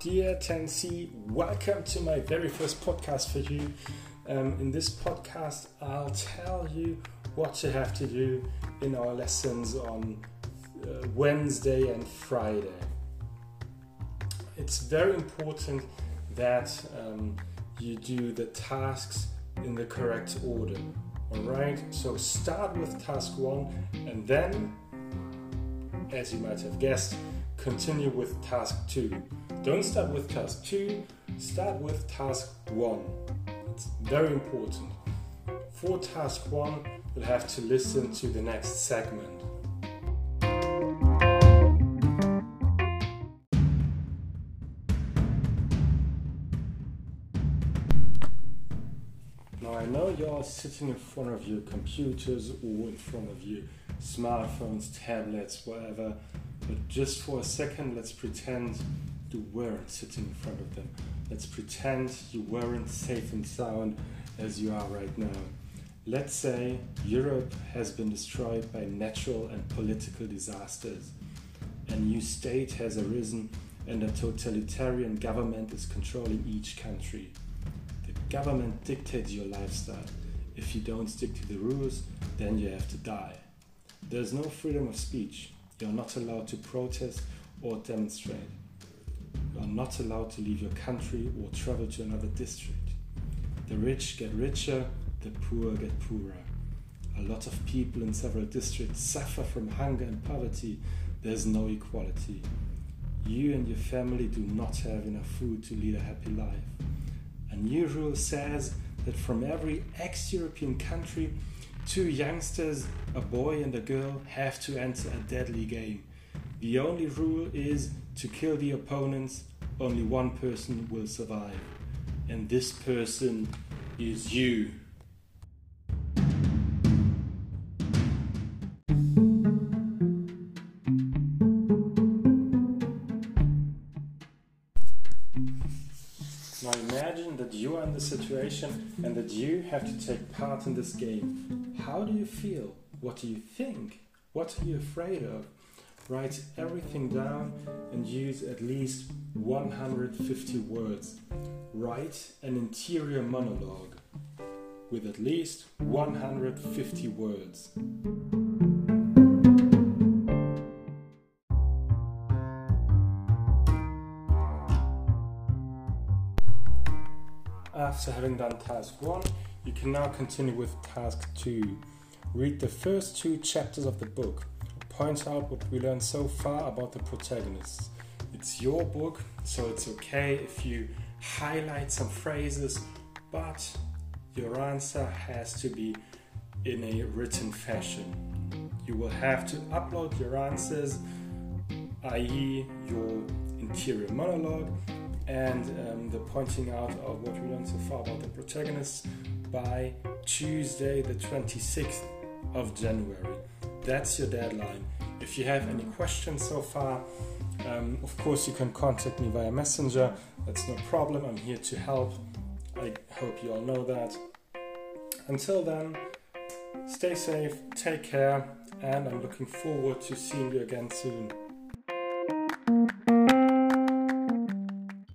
Dear 10C, welcome to my very first podcast for you. Um, in this podcast, I'll tell you what you have to do in our lessons on uh, Wednesday and Friday. It's very important that um, you do the tasks in the correct order. Alright, so start with task one and then, as you might have guessed, continue with task two. Don't start with task two, start with task one. It's very important. For task one, you'll have to listen to the next segment. Now I know you're sitting in front of your computers or in front of your smartphones, tablets, whatever, but just for a second, let's pretend you weren't sitting in front of them. Let's pretend you weren't safe and sound as you are right now. Let's say Europe has been destroyed by natural and political disasters. A new state has arisen and a totalitarian government is controlling each country. The government dictates your lifestyle. If you don't stick to the rules, then you have to die. There's no freedom of speech. You're not allowed to protest or demonstrate. You are not allowed to leave your country or travel to another district. The rich get richer, the poor get poorer. A lot of people in several districts suffer from hunger and poverty. There's no equality. You and your family do not have enough food to lead a happy life. A new rule says that from every ex European country, two youngsters, a boy and a girl, have to enter a deadly game. The only rule is to kill the opponents, only one person will survive. And this person is you. Now imagine that you are in the situation and that you have to take part in this game. How do you feel? What do you think? What are you afraid of? Write everything down and use at least 150 words. Write an interior monologue with at least 150 words. After having done task 1, you can now continue with task 2. Read the first two chapters of the book. Point out what we learned so far about the protagonists. It's your book, so it's okay if you highlight some phrases, but your answer has to be in a written fashion. You will have to upload your answers, i.e., your interior monologue, and um, the pointing out of what we learned so far about the protagonists by Tuesday, the 26th of January. That's your deadline. If you have any questions so far, um, of course, you can contact me via Messenger. That's no problem. I'm here to help. I hope you all know that. Until then, stay safe, take care, and I'm looking forward to seeing you again soon.